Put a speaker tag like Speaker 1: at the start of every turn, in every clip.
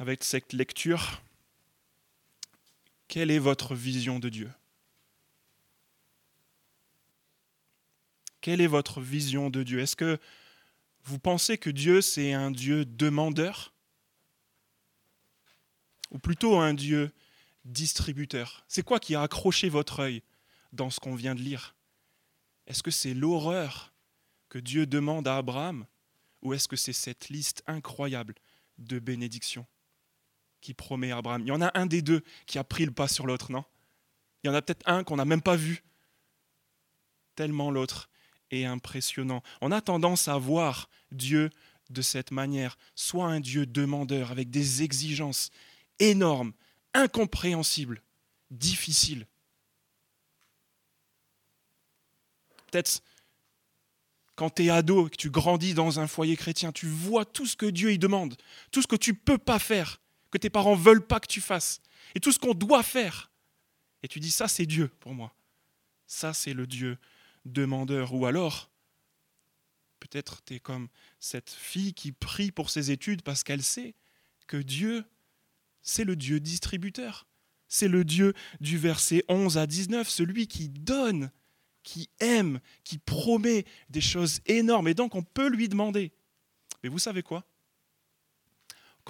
Speaker 1: avec cette lecture, quelle est votre vision de Dieu? Quelle est votre vision de Dieu? Est-ce que vous pensez que Dieu, c'est un Dieu demandeur? Ou plutôt un Dieu distributeur? C'est quoi qui a accroché votre œil dans ce qu'on vient de lire? Est-ce que c'est l'horreur que Dieu demande à Abraham? Ou est-ce que c'est cette liste incroyable de bénédictions? Qui promet Abraham Il y en a un des deux qui a pris le pas sur l'autre, non? Il y en a peut-être un qu'on n'a même pas vu, tellement l'autre est impressionnant. On a tendance à voir Dieu de cette manière, soit un Dieu demandeur avec des exigences énormes, incompréhensibles, difficiles. Peut-être quand tu es ado que tu grandis dans un foyer chrétien, tu vois tout ce que Dieu y demande, tout ce que tu ne peux pas faire, que tes parents veulent pas que tu fasses, et tout ce qu'on doit faire. Et tu dis, ça c'est Dieu pour moi. Ça c'est le Dieu demandeur. Ou alors, peut-être tu es comme cette fille qui prie pour ses études parce qu'elle sait que Dieu, c'est le Dieu distributeur. C'est le Dieu du verset 11 à 19, celui qui donne, qui aime, qui promet des choses énormes. Et donc on peut lui demander. Mais vous savez quoi?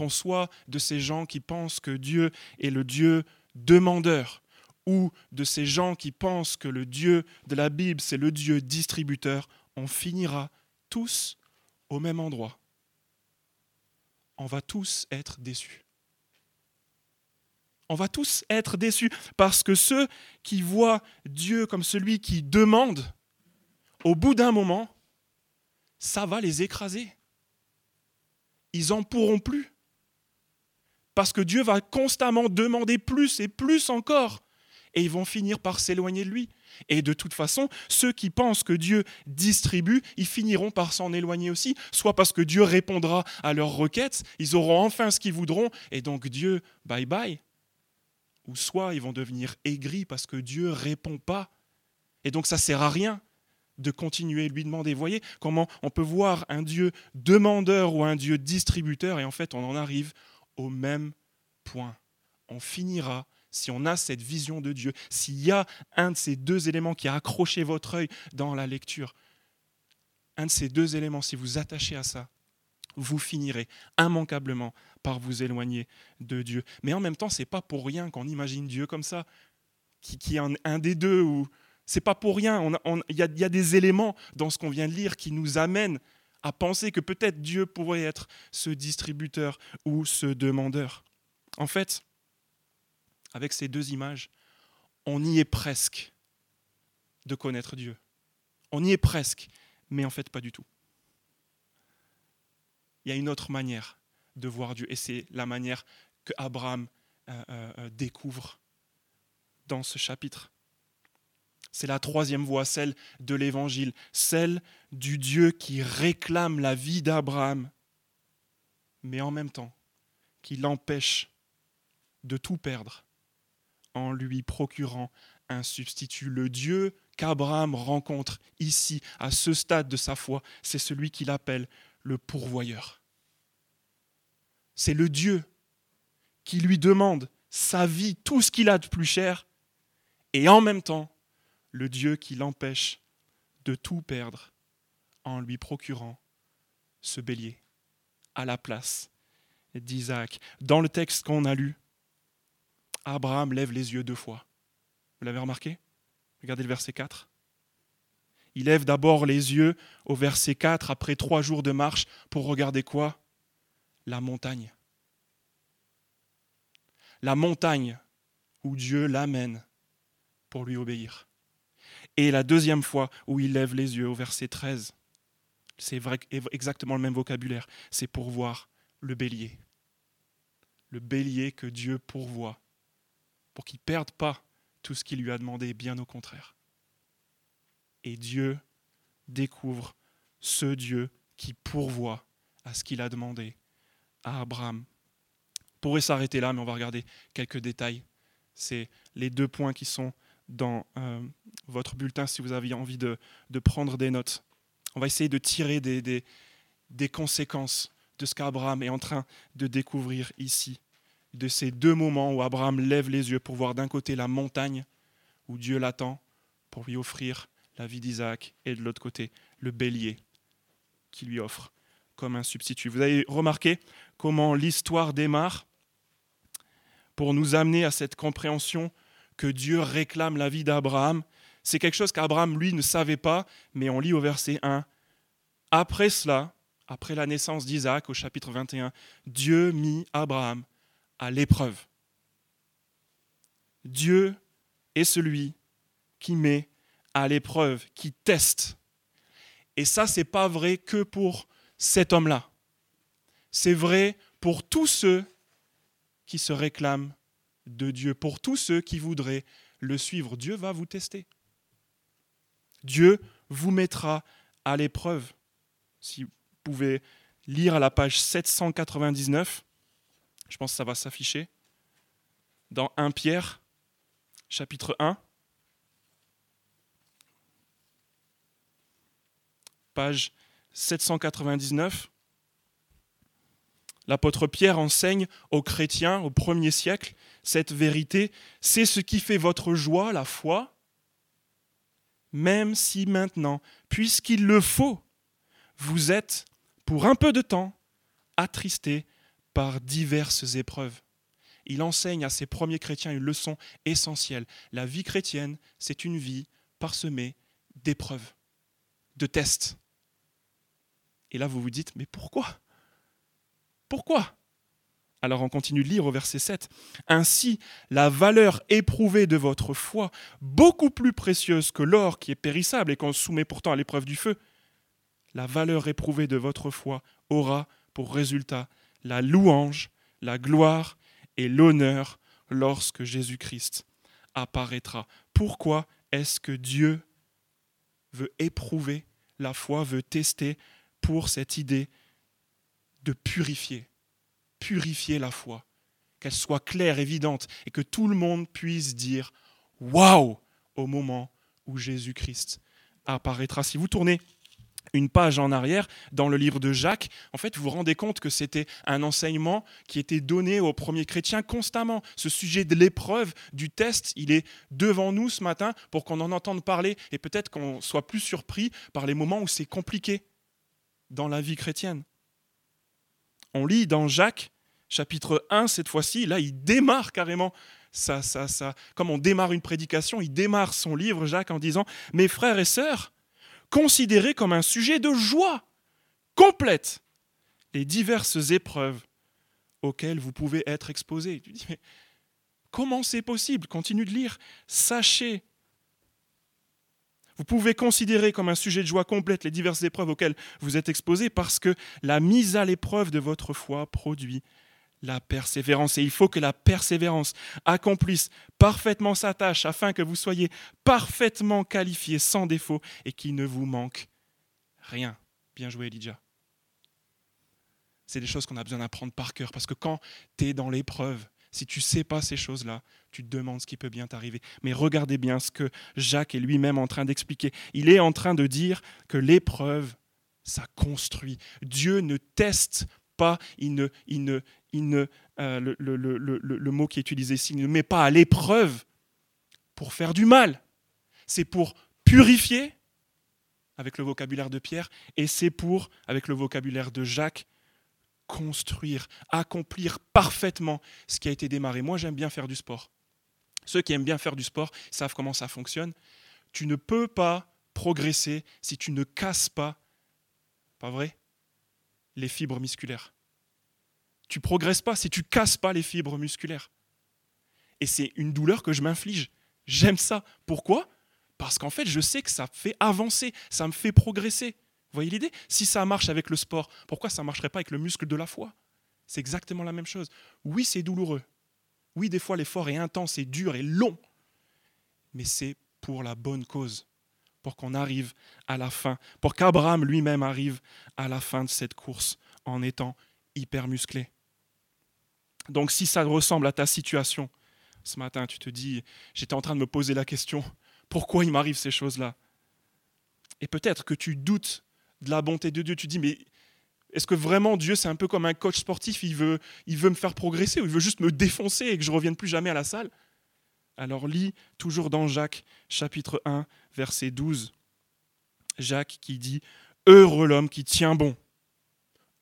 Speaker 1: Qu'on soit de ces gens qui pensent que Dieu est le Dieu demandeur, ou de ces gens qui pensent que le Dieu de la Bible, c'est le Dieu distributeur, on finira tous au même endroit. On va tous être déçus. On va tous être déçus parce que ceux qui voient Dieu comme celui qui demande, au bout d'un moment, ça va les écraser. Ils n'en pourront plus. Parce que Dieu va constamment demander plus et plus encore et ils vont finir par s'éloigner de lui. Et de toute façon, ceux qui pensent que Dieu distribue, ils finiront par s'en éloigner aussi, soit parce que Dieu répondra à leurs requêtes, ils auront enfin ce qu'ils voudront, et donc Dieu, bye bye, ou soit ils vont devenir aigris parce que Dieu répond pas. Et donc ça sert à rien de continuer de lui demander. Vous voyez comment on peut voir un Dieu demandeur ou un Dieu distributeur, et en fait on en arrive au même point. On finira si on a cette vision de Dieu, s'il y a un de ces deux éléments qui a accroché votre œil dans la lecture, un de ces deux éléments, si vous attachez à ça, vous finirez immanquablement par vous éloigner de Dieu. Mais en même temps, c'est pas pour rien qu'on imagine Dieu comme ça, qui, qui est un, des deux. Ou c'est pas pour rien. Il y, y a des éléments dans ce qu'on vient de lire qui nous amènent à penser que peut-être Dieu pourrait être ce distributeur ou ce demandeur. En fait, avec ces deux images, on y est presque de connaître Dieu. On y est presque, mais en fait pas du tout. Il y a une autre manière de voir Dieu, et c'est la manière que Abraham euh, euh, euh, découvre dans ce chapitre. C'est la troisième voie, celle de l'Évangile, celle du Dieu qui réclame la vie d'Abraham, mais en même temps qui l'empêche de tout perdre en lui procurant un substitut. Le Dieu qu'Abraham rencontre ici, à ce stade de sa foi, c'est celui qu'il appelle le pourvoyeur. C'est le Dieu qui lui demande sa vie, tout ce qu'il a de plus cher, et en même temps, le Dieu qui l'empêche de tout perdre en lui procurant ce bélier à la place d'Isaac. Dans le texte qu'on a lu, Abraham lève les yeux deux fois. Vous l'avez remarqué? Regardez le verset 4. Il lève d'abord les yeux au verset 4 après trois jours de marche pour regarder quoi? La montagne. La montagne où Dieu l'amène pour lui obéir. Et la deuxième fois où il lève les yeux au verset 13, c'est exactement le même vocabulaire, c'est pour voir le bélier. Le bélier que Dieu pourvoit pour qu'il ne perde pas tout ce qu'il lui a demandé, bien au contraire. Et Dieu découvre ce Dieu qui pourvoit à ce qu'il a demandé à Abraham. On pourrait s'arrêter là, mais on va regarder quelques détails. C'est les deux points qui sont dans euh, votre bulletin si vous avez envie de, prendre des notes. On va essayer de tirer des, des, des conséquences de ce qu'Abraham est en train de découvrir ici, de ces deux moments où Abraham lève les yeux pour voir d'un côté la montagne où Dieu l'attend pour lui offrir la vie d'Isaac, et de l'autre côté le bélier qui lui offre comme un substitut. Vous avez remarqué comment l'histoire démarre pour nous amener à cette compréhension que Dieu réclame la vie d'Abraham. C'est quelque chose qu'Abraham, lui, ne savait pas, mais on lit au verset 1. Après cela, après la naissance d'Isaac au chapitre 21, Dieu mit Abraham à l'épreuve. Dieu est celui qui met à l'épreuve, qui teste. Et ça, c'est pas vrai que pour cet homme-là. C'est vrai pour tous ceux qui se réclament de Dieu, pour tous ceux qui voudraient le suivre. Dieu va vous tester. Dieu vous mettra à l'épreuve. Si vous pouvez lire à la page 799, je pense que ça va s'afficher, dans 1 Pierre, chapitre 1. Page 799. L'apôtre Pierre enseigne aux chrétiens au premier siècle cette vérité. C'est ce qui fait votre joie, la foi, même si maintenant, puisqu'il le faut, vous êtes, pour un peu de temps, attristés par diverses épreuves. Il enseigne à ses premiers chrétiens une leçon essentielle. La vie chrétienne, c'est une vie parsemée d'épreuves, de tests. Et là, vous vous dites, mais pourquoi? Pourquoi? Alors on continue de lire au verset 7. Ainsi, la valeur éprouvée de votre foi, beaucoup plus précieuse que l'or qui est périssable et qu'on soumet pourtant à l'épreuve du feu, la valeur éprouvée de votre foi aura pour résultat la louange, la gloire et l'honneur lorsque Jésus-Christ apparaîtra. Pourquoi est-ce que Dieu veut éprouver la foi, veut tester pour cette idée de purifier, purifier la foi, qu'elle soit claire, évidente, et que tout le monde puisse dire Waouh au moment où Jésus-Christ apparaîtra. Si vous tournez une page en arrière dans le livre de Jacques, en fait, vous vous rendez compte que c'était un enseignement qui était donné aux premiers chrétiens constamment. Ce sujet de l'épreuve, du test, il est devant nous ce matin pour qu'on en entende parler et peut-être qu'on soit plus surpris par les moments où c'est compliqué dans la vie chrétienne. On lit dans Jacques, chapitre 1, cette fois-ci, là, il démarre carrément ça, ça, ça. Comme on démarre une prédication, il démarre son livre, Jacques, en disant Mes frères et sœurs, considérez comme un sujet de joie complète les diverses épreuves auxquelles vous pouvez être exposés. Tu dis, mais comment c'est possible? Continue de lire. Sachez vous pouvez considérer comme un sujet de joie complète les diverses épreuves auxquelles vous êtes exposés parce que la mise à l'épreuve de votre foi produit la persévérance. Et il faut que la persévérance accomplisse parfaitement sa tâche afin que vous soyez parfaitement qualifiés sans défaut et qu'il ne vous manque rien. Bien joué, Elijah. C'est des choses qu'on a besoin d'apprendre par cœur parce que quand tu es dans l'épreuve, si tu ne sais pas ces choses-là, tu te demandes ce qui peut bien t'arriver. Mais regardez bien ce que Jacques est lui-même en train d'expliquer. Il est en train de dire que l'épreuve, ça construit. Dieu ne teste pas, il ne, il ne, il ne, euh, le, le, mot qui est utilisé ici, il ne met pas à l'épreuve pour faire du mal. C'est pour purifier, avec le vocabulaire de Pierre, et c'est pour, avec le vocabulaire de Jacques, construire, accomplir parfaitement ce qui a été démarré. Moi, j'aime bien faire du sport. Ceux qui aiment bien faire du sport savent comment ça fonctionne. Tu ne peux pas progresser si tu ne casses pas, pas vrai, les fibres musculaires. Tu progresses pas si tu casses pas les fibres musculaires. Et c'est une douleur que je m'inflige. J'aime ça. Pourquoi? Parce qu'en fait, je sais que ça fait avancer, ça me fait progresser. Vous voyez l'idée? Si ça marche avec le sport, pourquoi ça ne marcherait pas avec le muscle de la foi? C'est exactement la même chose. Oui, c'est douloureux. Oui, des fois, l'effort est intense et dur et long. Mais c'est pour la bonne cause, pour qu'on arrive à la fin, pour qu'Abraham lui-même arrive à la fin de cette course en étant hyper musclé. Donc si ça ressemble à ta situation, ce matin, tu te dis, j'étais en train de me poser la question, pourquoi il m'arrive ces choses-là? Et peut-être que tu doutes de la bonté de Dieu. Tu dis, mais Est-ce que vraiment Dieu, c'est un peu comme un coach sportif, il veut, me faire progresser ou il veut juste me défoncer et que je revienne plus jamais à la salle? Alors lis toujours dans Jacques chapitre 1, verset 12. Jacques qui dit Heureux l'homme qui tient bon.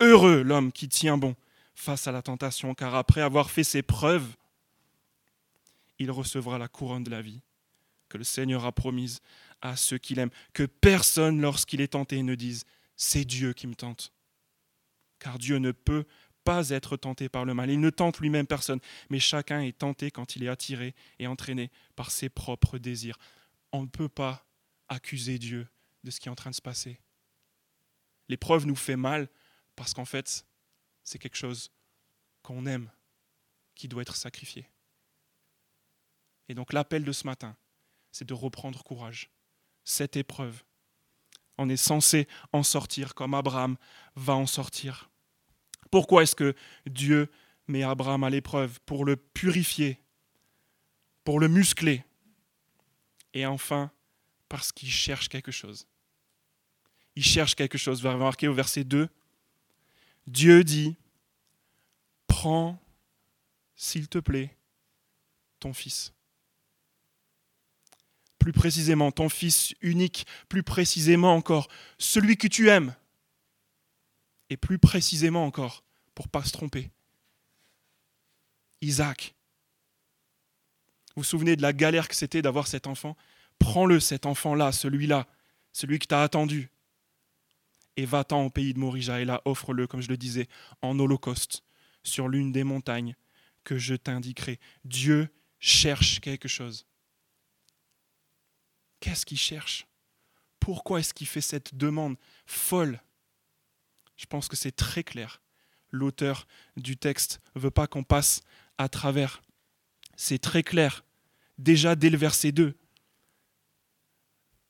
Speaker 1: Heureux l'homme qui tient bon face à la tentation, car après avoir fait ses preuves, il recevra la couronne de la vie que le Seigneur a promise à ceux qu'il aime. Que personne, lorsqu'il est tenté, ne dise C'est Dieu qui me tente. Car Dieu ne peut pas être tenté par le mal. Il ne tente lui-même personne, mais chacun est tenté quand il est attiré et entraîné par ses propres désirs. On ne peut pas accuser Dieu de ce qui est en train de se passer. L'épreuve nous fait mal parce qu'en fait, c'est quelque chose qu'on aime, qui doit être sacrifié. Et donc l'appel de ce matin, c'est de reprendre courage. Cette épreuve, on est censé en sortir comme Abraham va en sortir. Pourquoi est-ce que Dieu met Abraham à l'épreuve? Pour le purifier, pour le muscler. Et enfin, parce qu'il cherche quelque chose. Il cherche quelque chose. Vous avez remarqué au verset 2, Dieu dit, prends, s'il te plaît, ton fils plus précisément ton Fils unique, plus précisément encore celui que tu aimes, et plus précisément encore, pour ne pas se tromper, Isaac. Vous vous souvenez de la galère que c'était d'avoir cet enfant? Prends-le, cet enfant-là, celui-là, celui que tu as attendu, et va-t'en au pays de Morija, et là, offre-le, comme je le disais, en holocauste, sur l'une des montagnes que je t'indiquerai. Dieu cherche quelque chose. Qu'est-ce qu'il cherche? Pourquoi est-ce qu'il fait cette demande folle? Je pense que c'est très clair. L'auteur du texte ne veut pas qu'on passe à travers. C'est très clair. Déjà dès le verset 2.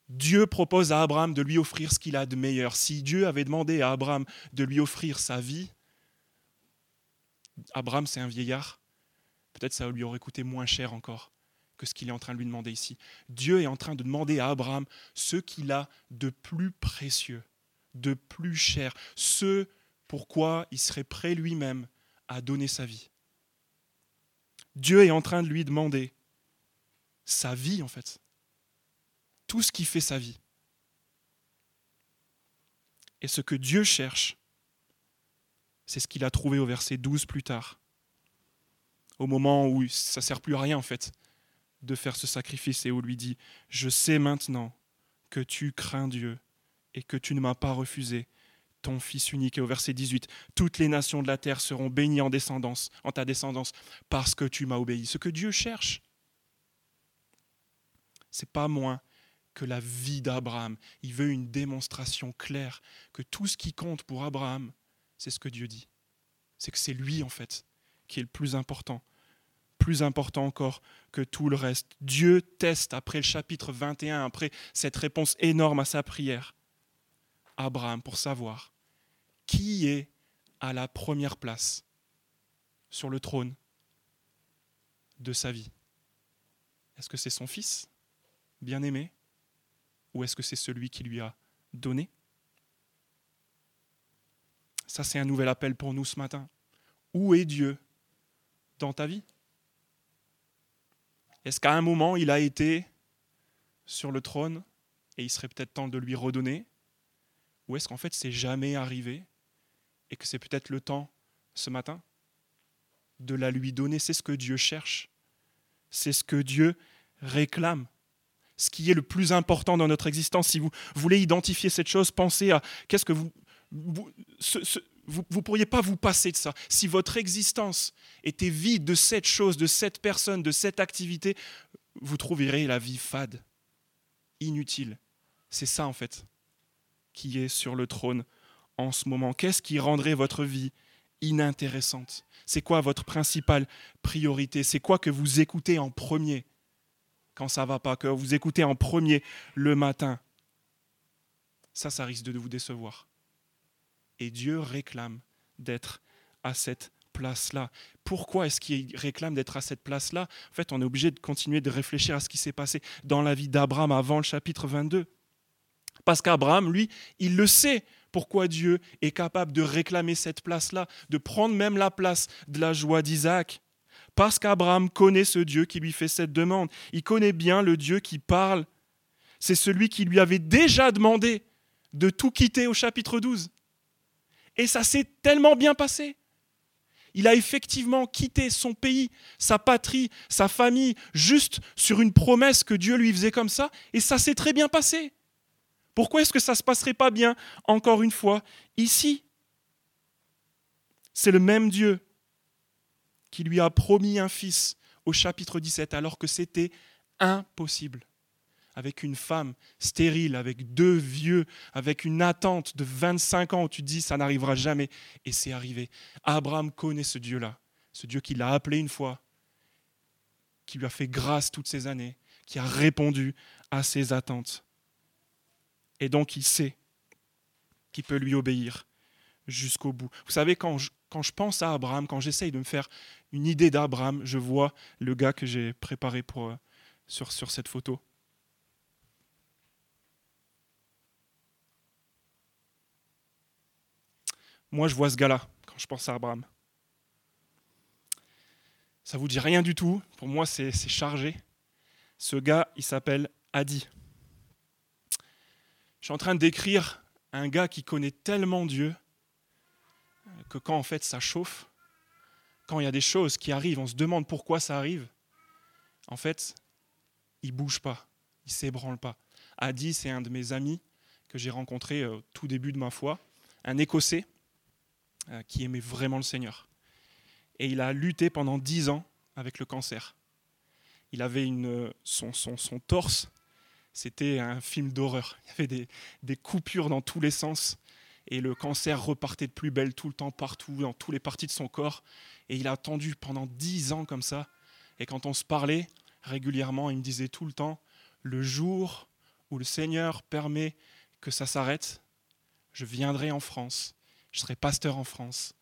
Speaker 1: Dieu propose à Abraham de lui offrir ce qu'il a de meilleur. Si Dieu avait demandé à Abraham de lui offrir sa vie, Abraham c'est un vieillard, peut-être ça lui aurait coûté moins cher encore que ce qu'il est en train de lui demander ici. Dieu est en train de demander à Abraham ce qu'il a de plus précieux, de plus cher, ce pourquoi il serait prêt lui-même à donner sa vie. Dieu est en train de lui demander sa vie en fait, tout ce qui fait sa vie. Et ce que Dieu cherche, c'est ce qu'il a trouvé au verset 12 plus tard, au moment où ça ne sert plus à rien en fait de faire ce sacrifice et où lui dit, je sais maintenant que tu crains Dieu et que tu ne m'as pas refusé ton Fils unique. Et au verset 18, toutes les nations de la terre seront bénies en descendance, en ta descendance, parce que tu m'as obéi. Ce que Dieu cherche, c'est pas moins que la vie d'Abraham. Il veut une démonstration claire que tout ce qui compte pour Abraham, c'est ce que Dieu dit. C'est que c'est lui, en fait, qui est le plus important plus important encore que tout le reste. Dieu teste après le chapitre 21, après cette réponse énorme à sa prière, Abraham pour savoir qui est à la première place sur le trône de sa vie. Est-ce que c'est son fils, bien-aimé, ou est-ce que c'est celui qui lui a donné? Ça, c'est un nouvel appel pour nous ce matin. Où est Dieu dans ta vie? Est-ce qu'à un moment, il a été sur le trône et il serait peut-être temps de lui redonner Ou est-ce qu'en fait, c'est jamais arrivé et que c'est peut-être le temps, ce matin, de la lui donner? C'est ce que Dieu cherche. C'est ce que Dieu réclame. Ce qui est le plus important dans notre existence. Si vous voulez identifier cette chose, pensez à qu'est-ce que vous, vous ne pourriez pas vous passer de ça. Si votre existence était vide de cette chose, de cette personne, de cette activité, vous trouverez la vie fade, inutile. C'est ça en fait qui est sur le trône en ce moment. Qu'est-ce qui rendrait votre vie inintéressante? C'est quoi votre principale priorité? C'est quoi que vous écoutez en premier? Quand ça va pas, que vous écoutez en premier le matin Ça, ça risque de vous décevoir. Et Dieu réclame d'être à cette place-là. Pourquoi est-ce qu'il réclame d'être à cette place-là? En fait, on est obligé de continuer de réfléchir à ce qui s'est passé dans la vie d'Abraham avant le chapitre 22. Parce qu'Abraham, lui, il le sait pourquoi Dieu est capable de réclamer cette place-là, de prendre même la place de la joie d'Isaac. Parce qu'Abraham connaît ce Dieu qui lui fait cette demande. Il connaît bien le Dieu qui parle. C'est celui qui lui avait déjà demandé de tout quitter au chapitre 12. Et ça s'est tellement bien passé. Il a effectivement quitté son pays, sa patrie, sa famille, juste sur une promesse que Dieu lui faisait comme ça, et ça s'est très bien passé. Pourquoi est-ce que ça ne se passerait pas bien, encore une fois, ici? C'est le même Dieu qui lui a promis un fils au chapitre 17, alors que c'était impossible avec une femme stérile, avec deux vieux, avec une attente de 25 ans où tu dis ça n'arrivera jamais. Et c'est arrivé. Abraham connaît ce Dieu-là, ce Dieu qui l'a appelé une fois, qui lui a fait grâce toutes ces années, qui a répondu à ses attentes. Et donc il sait qu'il peut lui obéir jusqu'au bout. Vous savez, quand je, quand je pense à Abraham, quand j'essaye de me faire une idée d'Abraham, je vois le gars que j'ai préparé pour, euh, sur, sur cette photo. Moi, je vois ce gars-là quand je pense à Abraham. Ça vous dit rien du tout. Pour moi, c'est chargé. Ce gars, il s'appelle Adi. Je suis en train décrire un gars qui connaît tellement Dieu que quand en fait ça chauffe, quand il y a des choses qui arrivent, on se demande pourquoi ça arrive. En fait, il bouge pas, il s'ébranle pas. Adi, c'est un de mes amis que j'ai rencontré au tout début de ma foi, un Écossais euh, qui aimait vraiment le Seigneur. Et il a lutté pendant dix ans avec le cancer. Il avait une, son, son, torse, c'était un film d'horreur. Il y avait des, des, coupures dans tous les sens. Et le cancer repartait de plus belle tout le temps, partout, dans toutes les parties de son corps. Et il a attendu pendant dix ans comme ça. Et quand on se parlait régulièrement, il me disait tout le temps, le jour où le Seigneur permet que ça s'arrête, je viendrai en France je serai pasteur en France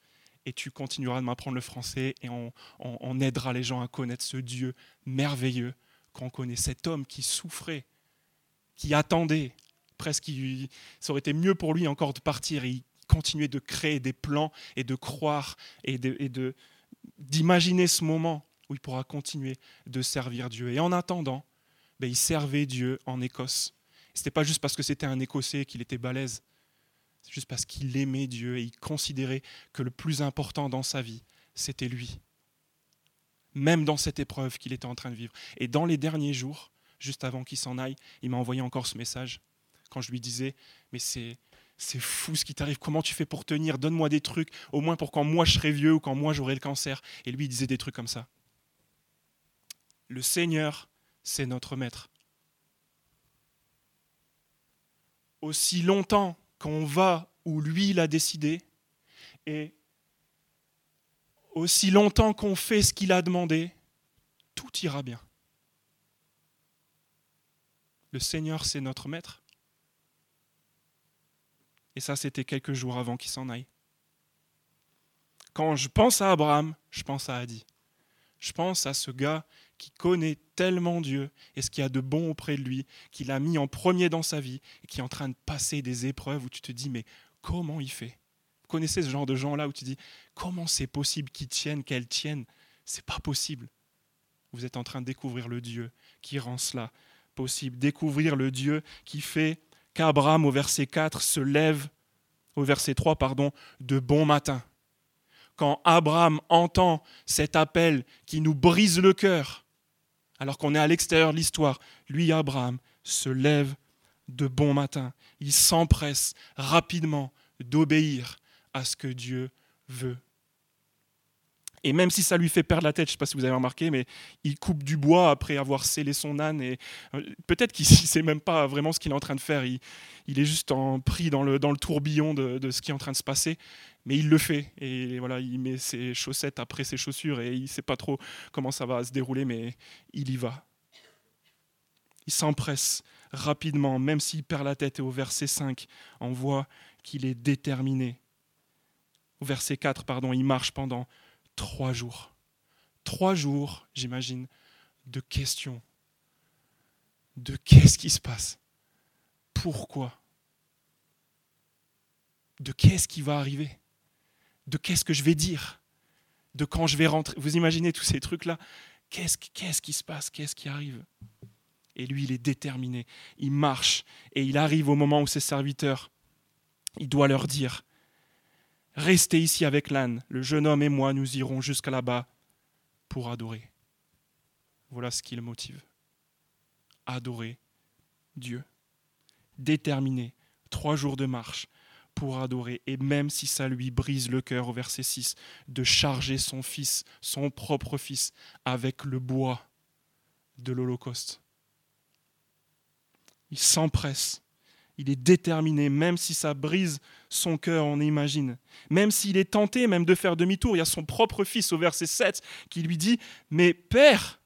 Speaker 1: et tu continueras de m'apprendre le français et on, aidera les gens à connaître ce Dieu merveilleux qu'on connaît, cet homme qui souffrait, qui attendait, presque ça aurait été mieux pour lui encore de partir et il continuait de créer des plans et de croire et de, d'imaginer ce moment où il pourra continuer de servir Dieu. Et en attendant, ben, il servait Dieu en Écosse. Ce n'était pas juste parce que c'était un Écossais qu'il était balèze juste parce qu'il aimait Dieu et il considérait que le plus important dans sa vie, c'était lui. Même dans cette épreuve qu'il était en train de vivre. Et dans les derniers jours, juste avant qu'il s'en aille, il m'a envoyé encore ce message. Quand je lui disais, mais c'est, c'est fou ce qui t'arrive, comment tu fais pour tenir, donne-moi des trucs, au moins pour quand moi je serai vieux ou quand moi j'aurai le cancer. Et lui, il disait des trucs comme ça. Le Seigneur, c'est notre Maître. Aussi longtemps qu'on va où lui l'a décidé, et aussi longtemps qu'on fait ce qu'il a demandé, tout ira bien. Le Seigneur, c'est notre maître. Et ça, c'était quelques jours avant qu'il s'en aille. Quand je pense à Abraham, je pense à Adi. Je pense à ce gars qui connaît tellement Dieu et ce qu'il y a de bon auprès de lui, qu'il a mis en premier dans sa vie et qui est en train de passer des épreuves où tu te dis mais comment il fait? Vous connaissez ce genre de gens-là où tu dis comment c'est possible qu'ils tiennent, qu'elles tiennent? C'est pas possible. Vous êtes en train de découvrir le Dieu qui rend cela possible, découvrir le Dieu qui fait qu'Abraham au verset 4 se lève au verset 3 pardon de bon matin. Quand Abraham entend cet appel qui nous brise le cœur, alors qu'on est à l'extérieur de l'histoire, lui, Abraham, se lève de bon matin. Il s'empresse rapidement d'obéir à ce que Dieu veut. Et même si ça lui fait perdre la tête, je ne sais pas si vous avez remarqué, mais il coupe du bois après avoir scellé son âne. Et euh, peut-être qu'il ne sait même pas vraiment ce qu'il est en train de faire. Il, est juste en, pris dans le, tourbillon de, ce qui est en train de se passer. Mais il le fait. Et voilà, il met ses chaussettes après ses chaussures et il ne sait pas trop comment ça va se dérouler, mais il y va. Il s'empresse rapidement, même s'il perd la tête. Et au verset 5, on voit qu'il est déterminé. Au verset 4, pardon, il marche pendant trois jours. Trois jours, j'imagine, de questions. De qu'est-ce qui se passe? Pourquoi? De qu'est-ce qui va arriver, de qu'est-ce que je vais dire, de quand je vais rentrer? Vous imaginez tous ces trucs-là Qu'est-ce qui se passe? Qu'est-ce qui arrive? Et lui, il est déterminé. Il marche et il arrive au moment où ses serviteurs, il doit leur dire Restez ici avec l'âne. Le jeune homme et moi, nous irons jusqu'à là-bas pour adorer. Voilà ce qui le motive. Adorer Dieu. Déterminé. Trois jours de marche pour adorer, et même si ça lui brise le cœur au verset 6, de charger son fils, son propre fils, avec le bois de l'Holocauste. Il s'empresse, il est déterminé, même si ça brise son cœur, on imagine. Même s'il est tenté même de faire demi-tour, il y a son propre fils au verset 7 qui lui dit, mais Père,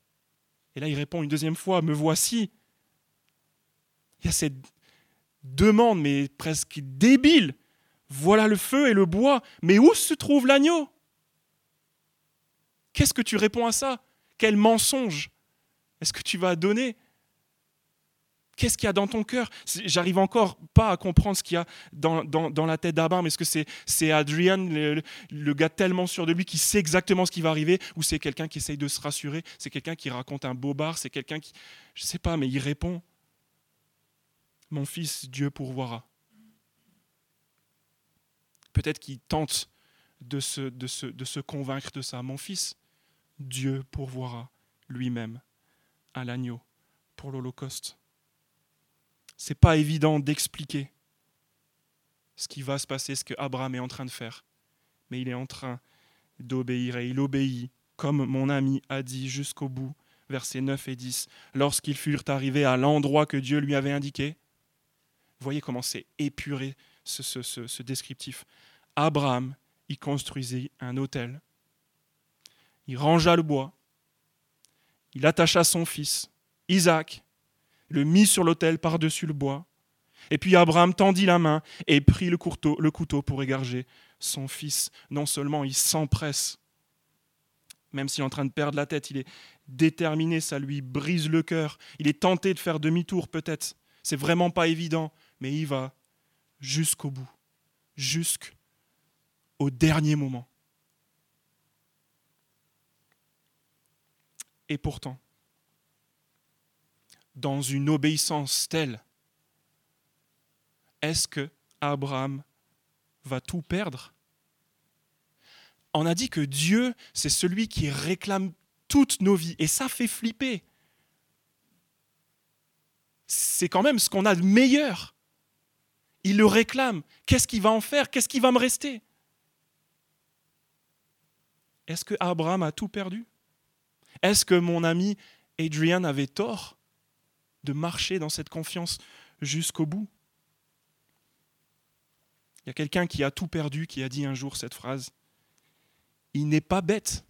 Speaker 1: et là il répond une deuxième fois, me voici. Il y a cette demande, mais presque débile. Voilà le feu et le bois, mais où se trouve l'agneau? Qu'est-ce que tu réponds à ça? Quel mensonge! Est-ce que tu vas donner? Qu'est-ce qu'il y a dans ton cœur? J'arrive encore pas à comprendre ce qu'il y a dans, la tête d'Abraham. Est-ce que c'est, Adrian, le, gars tellement sûr de lui, qui sait exactement ce qui va arriver? Ou c'est quelqu'un qui essaye de se rassurer? C'est quelqu'un qui raconte un bobard? C'est quelqu'un qui... Je sais pas, mais il répond. Mon fils, Dieu pourvoira. Peut-être qu'il tente de se, convaincre de ça. Mon fils, Dieu pourvoira lui-même à l'agneau pour l'Holocauste. C'est pas évident d'expliquer ce qui va se passer, ce que Abraham est en train de faire, mais il est en train d'obéir et il obéit comme mon ami a dit jusqu'au bout, versets 9 et 10, lorsqu'ils furent arrivés à l'endroit que Dieu lui avait indiqué. Voyez comment c'est épuré ce, descriptif. Abraham y construisit un autel. Il rangea le bois. Il attacha son fils, Isaac, le mit sur l'autel par-dessus le bois. Et puis Abraham tendit la main et prit le couteau, le couteau pour égorger son fils. Non seulement il s'empresse, même s'il est en train de perdre la tête, il est déterminé, ça lui brise le cœur. Il est tenté de faire demi-tour peut-être. C'est vraiment pas évident, mais il va jusqu'au bout, jusqu'au dernier moment. Et pourtant, dans une obéissance telle, est-ce que Abraham va tout perdre? On a dit que Dieu, c'est celui qui réclame toutes nos vies, et ça fait flipper. C'est quand même ce qu'on a de meilleur. Il le réclame. Qu'est-ce qu'il va en faire? Qu'est-ce qui va me rester? Est-ce que Abraham a tout perdu? Est-ce que mon ami Adrian avait tort de marcher dans cette confiance jusqu'au bout? Il y a quelqu'un qui a tout perdu qui a dit un jour cette phrase. Il n'est pas bête.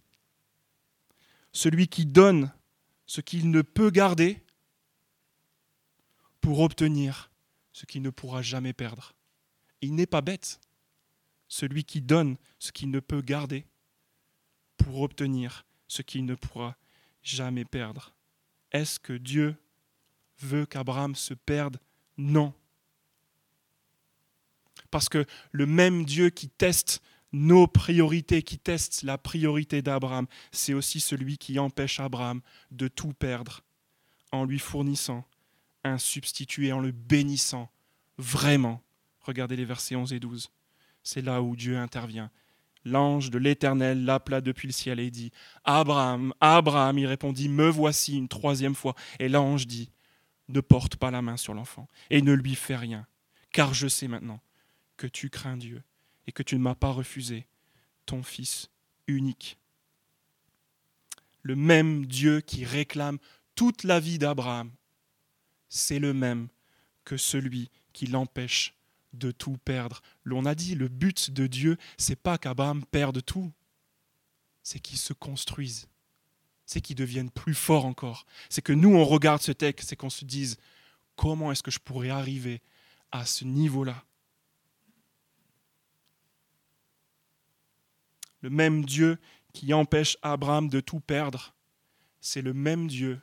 Speaker 1: Celui qui donne ce qu'il ne peut garder pour obtenir ce qu'il ne pourra jamais perdre. Il n'est pas bête, celui qui donne ce qu'il ne peut garder pour obtenir ce qu'il ne pourra jamais perdre. Est-ce que Dieu veut qu'Abraham se perde? Non. Parce que le même Dieu qui teste nos priorités, qui teste la priorité d'Abraham, c'est aussi celui qui empêche Abraham de tout perdre en lui fournissant un substitut en le bénissant vraiment. Regardez les versets 11 et 12. C'est là où Dieu intervient. L'ange de l'Éternel l'appela depuis le ciel et dit Abraham, Abraham, il répondit Me voici une troisième fois. Et l'ange dit Ne porte pas la main sur l'enfant et ne lui fais rien, car je sais maintenant que tu crains Dieu et que tu ne m'as pas refusé ton fils unique. Le même Dieu qui réclame toute la vie d'Abraham c'est le même que celui qui l'empêche de tout perdre. L'on a dit, le but de Dieu, c'est pas qu'Abraham perde tout, c'est qu'il se construise, c'est qu'il devienne plus fort encore. C'est que nous, on regarde ce texte, c'est qu'on se dise, comment est-ce que je pourrais arriver à ce niveau-là? Le même Dieu qui empêche Abraham de tout perdre, c'est le même Dieu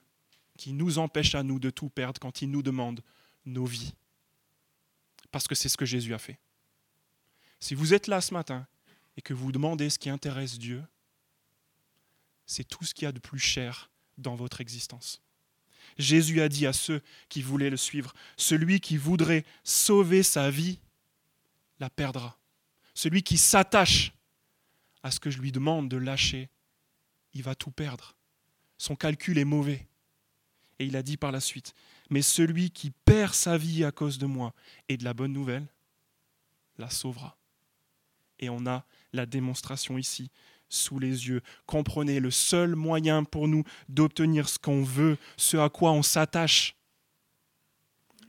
Speaker 1: qui nous empêche à nous de tout perdre quand il nous demande nos vies. Parce que c'est ce que Jésus a fait. Si vous êtes là ce matin et que vous demandez ce qui intéresse Dieu, c'est tout ce qu'il y a de plus cher dans votre existence. Jésus a dit à ceux qui voulaient le suivre, celui qui voudrait sauver sa vie, la perdra. Celui qui s'attache à ce que je lui demande de lâcher, il va tout perdre. Son calcul est mauvais. Et il a dit par la suite, mais celui qui perd sa vie à cause de moi et de la bonne nouvelle, la sauvera. Et on a la démonstration ici sous les yeux. Comprenez, le seul moyen pour nous d'obtenir ce qu'on veut, ce à quoi on s'attache,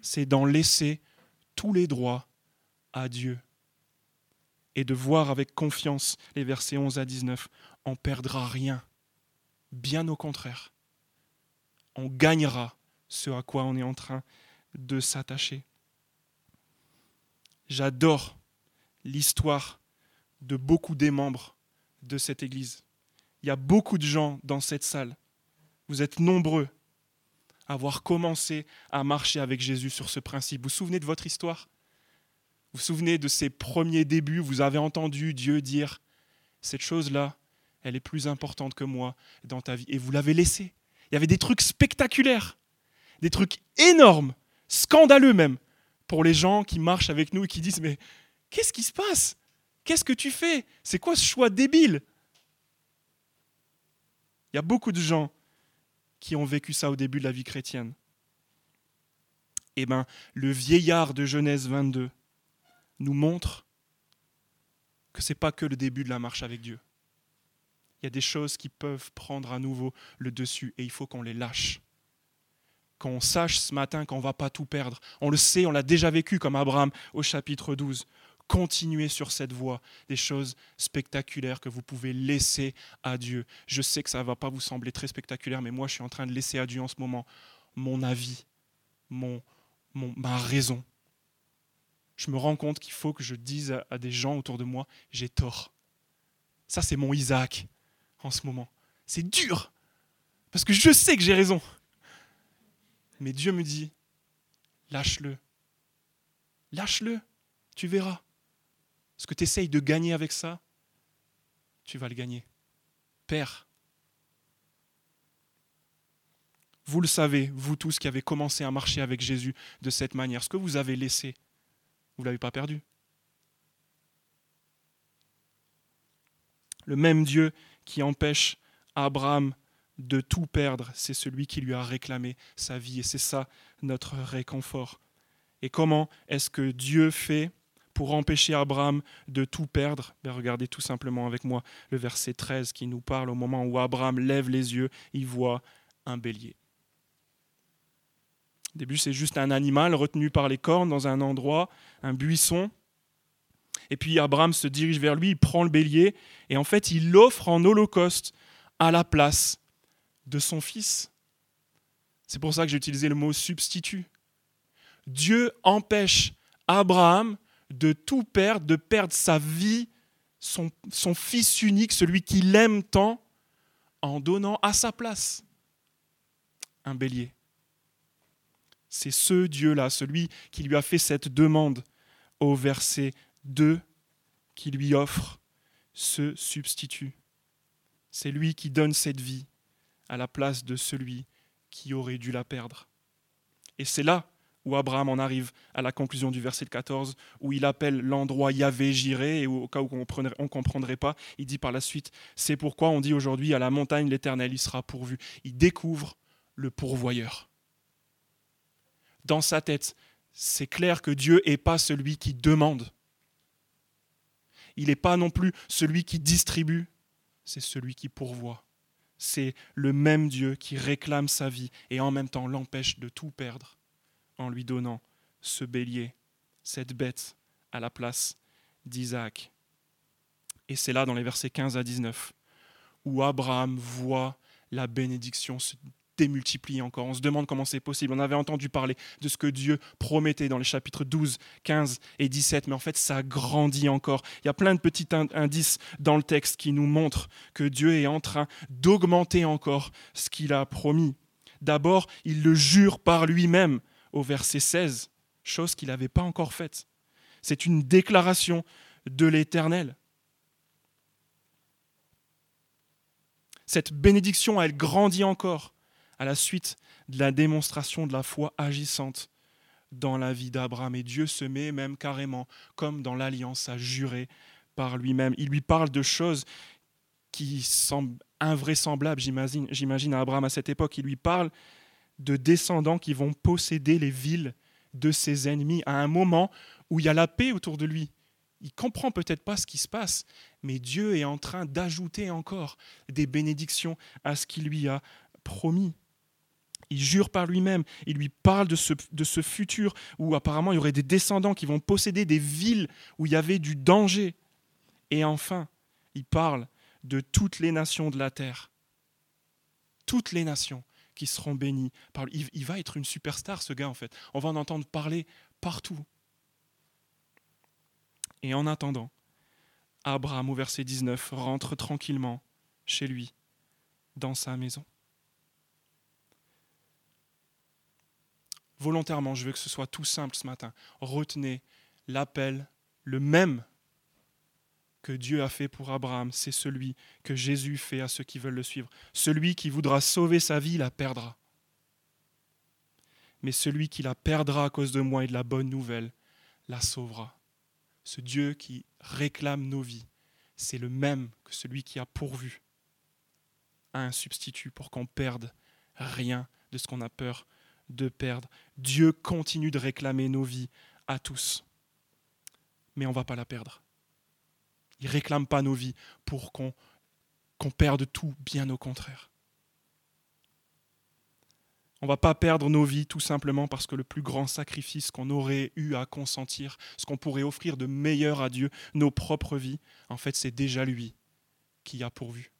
Speaker 1: c'est d'en laisser tous les droits à Dieu et de voir avec confiance les versets 11 à 19. On perdra rien. Bien au contraire. On gagnera ce à quoi on est en train de s'attacher. J'adore l'histoire de beaucoup des membres de cette Église. Il y a beaucoup de gens dans cette salle. Vous êtes nombreux à avoir commencé à marcher avec Jésus sur ce principe. Vous vous souvenez de votre histoire? Vous vous souvenez de ces premiers débuts? Vous avez entendu Dieu dire, cette chose-là, elle est plus importante que moi dans ta vie. Et vous l'avez laissé. Il y avait des trucs spectaculaires, des trucs énormes, scandaleux même, pour les gens qui marchent avec nous et qui disent, mais qu'est-ce qui se passe? Qu'est-ce que tu fais? C'est quoi ce choix débile? Il y a beaucoup de gens qui ont vécu ça au début de la vie chrétienne. Eh bien, le vieillard de Genèse 22 nous montre que ce n'est pas que le début de la marche avec Dieu. Il y a des choses qui peuvent prendre à nouveau le dessus et il faut qu'on les lâche. Qu'on sache ce matin qu'on ne va pas tout perdre. On le sait, on l'a déjà vécu comme Abraham au chapitre 12 continuer sur cette voie, des choses spectaculaires que vous pouvez laisser à Dieu. Je sais que ça ne va pas vous sembler très spectaculaire, mais moi je suis en train de laisser à Dieu en ce moment mon avis, mon, ma raison. Je me rends compte qu'il faut que je dise à des gens autour de moi, j'ai tort. Ça c'est mon Isaac en ce moment. C'est dur, parce que je sais que j'ai raison. Mais Dieu me dit, lâche-le. Lâche-le, tu verras. Ce que tu essayes de gagner avec ça, tu vas le gagner. Père, vous le savez, vous tous qui avez commencé à marcher avec Jésus de cette manière, ce que vous avez laissé, vous ne l'avez pas perdu. Le même Dieu qui empêche Abraham de tout perdre, c'est celui qui lui a réclamé sa vie, et c'est ça notre réconfort. Et comment est-ce que Dieu fait pour empêcher Abraham de tout perdre? Ben, Regardez tout simplement avec moi le verset 13 qui nous parle au moment où Abraham lève les yeux, il voit un bélier. Au début, c'est juste un animal retenu par les cornes dans un endroit, un buisson. Et puis Abraham se dirige vers lui, il prend le bélier, et en fait, il l'offre en holocauste à la place de son fils. C'est pour ça que j'ai utilisé le mot substitut. Dieu empêche Abraham de tout perdre, de perdre sa vie, son, fils unique, celui qu'il aime tant, en donnant à sa place un bélier. C'est ce Dieu-là, celui qui lui a fait cette demande au verset 2, qui lui offre ce substitut. C'est lui qui donne cette vie à la place de celui qui aurait dû la perdre. Et c'est là où Abraham en arrive à la conclusion du verset 14, où il appelle l'endroit Yahvé Jiré, et au cas où on ne comprendrait pas, il dit par la suite, c'est pourquoi on dit aujourd'hui à la montagne l'Éternel y sera pourvu. Il découvre le pourvoyeur. Dans sa tête, c'est clair que Dieu n'est pas celui qui demande. Il n'est pas non plus celui qui distribue, c'est celui qui pourvoit. C'est le même Dieu qui réclame sa vie et en même temps l'empêche de tout perdre en lui donnant ce bélier, cette bête, à la place d'Isaac. Et c'est là, dans les versets 15 à 19, où Abraham voit la bénédiction se démultiplier encore. On se demande comment c'est possible. On avait entendu parler de ce que Dieu promettait dans les chapitres 12, 15 et 17, mais en fait, ça grandit encore. Il y a plein de petits indices dans le texte qui nous montrent que Dieu est en train d'augmenter encore ce qu'il a promis. D'abord, il le jure par lui-même au verset 16, chose qu'il n'avait pas encore faite. C'est une déclaration de l'Éternel. Cette bénédiction, elle grandit encore à la suite de la démonstration de la foi agissante dans la vie d'Abraham. Et Dieu se met même carrément, comme dans l'alliance, à jurer par lui-même. Il lui parle de choses qui semblent invraisemblables, j'imagine, à Abraham à cette époque. Il lui parle de descendants qui vont posséder les villes de ses ennemis à un moment où il y a la paix autour de lui. Il comprend peut-être pas ce qui se passe, mais Dieu est en train d'ajouter encore des bénédictions à ce qu'il lui a promis. Il jure par lui-même, il lui parle de ce, futur où apparemment il y aurait des descendants qui vont posséder des villes où il y avait du danger. Et enfin, il parle de toutes les nations de la terre. Toutes les nations qui seront bénies. Il, va être une superstar, ce gars, en fait. On va en entendre parler partout. Et en attendant, Abraham, au verset 19, rentre tranquillement chez lui, dans sa maison. Volontairement, je veux que ce soit tout simple ce matin. Retenez l'appel, le même que Dieu a fait pour Abraham, c'est celui que Jésus fait à ceux qui veulent le suivre. Celui qui voudra sauver sa vie la perdra. Mais celui qui la perdra à cause de moi et de la bonne nouvelle la sauvera. Ce Dieu qui réclame nos vies, c'est le même que celui qui a pourvu à un substitut pour qu'on perde rien de ce qu'on a peur de perdre. Dieu continue de réclamer nos vies à tous. Mais on ne va pas la perdre. Il ne réclame pas nos vies pour qu'on perde tout, bien au contraire. On ne va pas perdre nos vies tout simplement parce que le plus grand sacrifice qu'on aurait eu à consentir, ce qu'on pourrait offrir de meilleur à Dieu, nos propres vies, en fait c'est déjà lui qui a pourvu.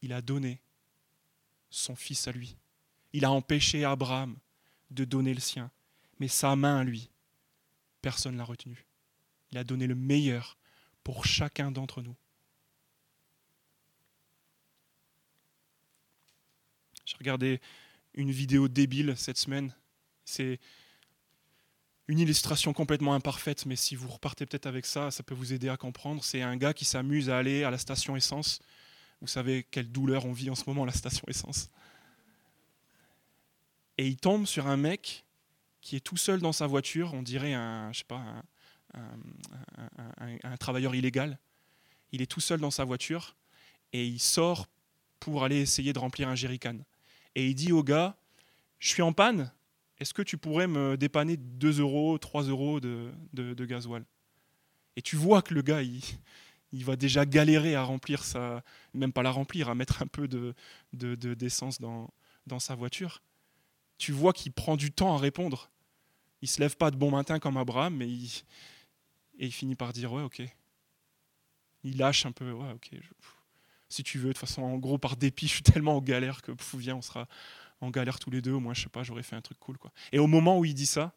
Speaker 1: Il a donné son fils à lui. Il a empêché Abraham de donner le sien. Mais sa main lui, personne ne l'a retenu. Il a donné le meilleur pour chacun d'entre nous. J'ai regardé une vidéo débile cette semaine. C'est une illustration complètement imparfaite, mais si vous repartez peut-être avec ça, ça peut vous aider à comprendre. C'est un gars qui s'amuse à aller à la station essence. Vous savez quelle douleur on vit en ce moment à la station essence. Et il tombe sur un mec qui est tout seul dans sa voiture, on dirait un, je sais pas, un, travailleur illégal. Il est tout seul dans sa voiture et il sort pour aller essayer de remplir un jerrycan. Et il dit au gars, je suis en panne, est-ce que tu pourrais me dépanner 2 euros, 3 euros de, de, gasoil? Et tu vois que le gars, il, il, va déjà galérer à remplir sa... Même pas la remplir, à mettre un peu de, d'essence dans, dans sa voiture. Tu vois qu'il prend du temps à répondre. Il se lève pas de bon matin comme Abraham, mais il, et il finit par dire, ouais, ok. Il lâche un peu, ouais, ok. si tu veux, de toute façon, en gros, par dépit, je suis tellement en galère que, pff, viens, on sera en galère tous les deux. Au moins, je sais pas, j'aurais fait un truc cool, quoi. Et au moment où il dit ça,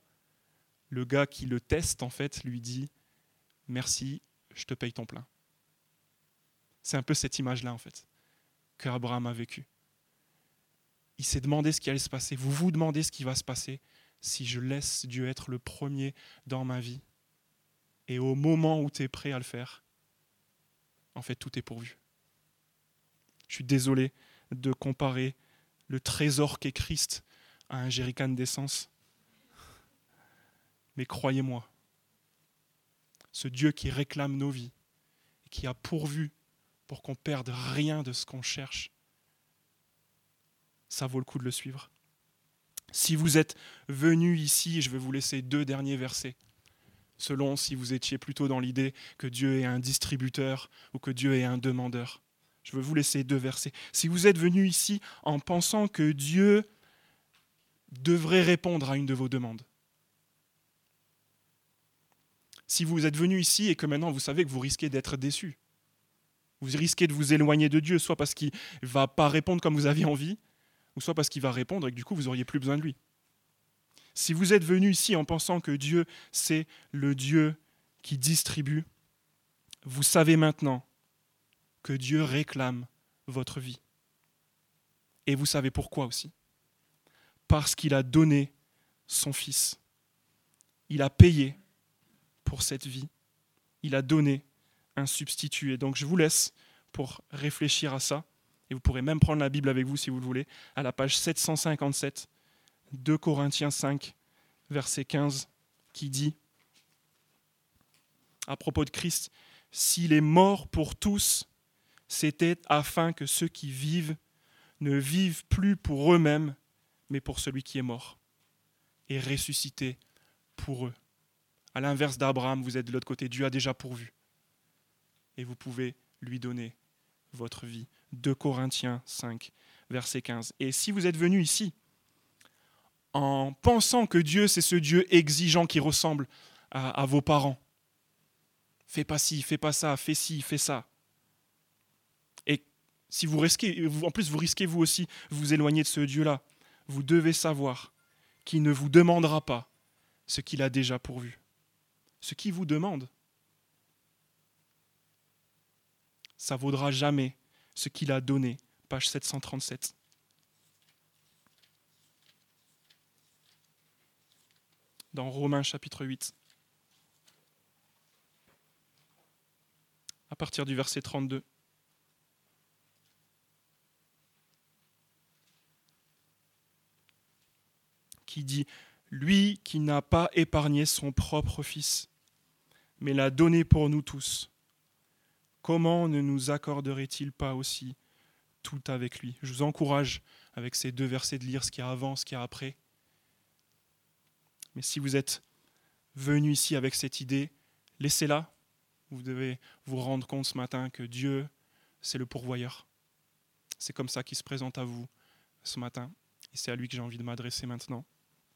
Speaker 1: le gars qui le teste, en fait, lui dit, merci, je te paye ton plein. C'est un peu cette image-là, en fait, que Abraham a vécu. Il s'est demandé ce qui allait se passer. Vous vous demandez ce qui va se passer si je laisse Dieu être le premier dans ma vie et au moment où tu es prêt à le faire, en fait, tout est pourvu. Je suis désolé de comparer le trésor qu'est Christ à un jerrycan d'essence. Mais croyez-moi, ce Dieu qui réclame nos vies et qui a pourvu pour qu'on perde rien de ce qu'on cherche, ça vaut le coup de le suivre. Si vous êtes venu ici, je vais vous laisser deux derniers versets selon si vous étiez plutôt dans l'idée que Dieu est un distributeur ou que Dieu est un demandeur. Je veux vous laisser deux versets. Si vous êtes venu ici en pensant que Dieu devrait répondre à une de vos demandes, si vous êtes venu ici et que maintenant vous savez que vous risquez d'être déçu, vous risquez de vous éloigner de Dieu, soit parce qu'il ne va pas répondre comme vous aviez envie, ou soit parce qu'il va répondre et que du coup vous n'auriez plus besoin de lui. Si vous êtes venu ici en pensant que Dieu, c'est le Dieu qui distribue, vous savez maintenant que Dieu réclame votre vie. Et vous savez pourquoi aussi. Parce qu'il a donné son Fils. Il a payé pour cette vie il a donné un substitut. Et donc je vous laisse pour réfléchir à ça. Et vous pourrez même prendre la Bible avec vous si vous le voulez, à la page 757, 2 Corinthiens 5, verset 15, qui dit, à propos de Christ, S'il est mort pour tous, c'était afin que ceux qui vivent ne vivent plus pour eux-mêmes, mais pour celui qui est mort et ressuscité pour eux. À l'inverse d'Abraham, vous êtes de l'autre côté. Dieu a déjà pourvu. Et vous pouvez lui donner votre vie. 2 Corinthiens 5, verset 15. Et si vous êtes venu ici en pensant que Dieu, c'est ce Dieu exigeant qui ressemble à, vos parents, fais pas ci, fais pas ça, fais ci, fais ça. Et si vous risquez, en plus vous risquez vous aussi vous éloigner de ce Dieu-là, vous devez savoir qu'il ne vous demandera pas ce qu'il a déjà pourvu. Ce qu'il vous demande, ça vaudra jamais ce qu'il a donné. Page 737. Dans Romains chapitre 8. À partir du verset 32. Qui dit Lui qui n'a pas épargné son propre Fils, mais l'a donné pour nous tous comment ne nous accorderait-il pas aussi tout avec lui? Je vous encourage avec ces deux versets de lire ce qui a avant, ce qui a après. Mais si vous êtes venu ici avec cette idée, laissez-la. Vous devez vous rendre compte ce matin que Dieu, c'est le pourvoyeur. C'est comme ça qu'il se présente à vous ce matin. Et c'est à lui que j'ai envie de m'adresser maintenant.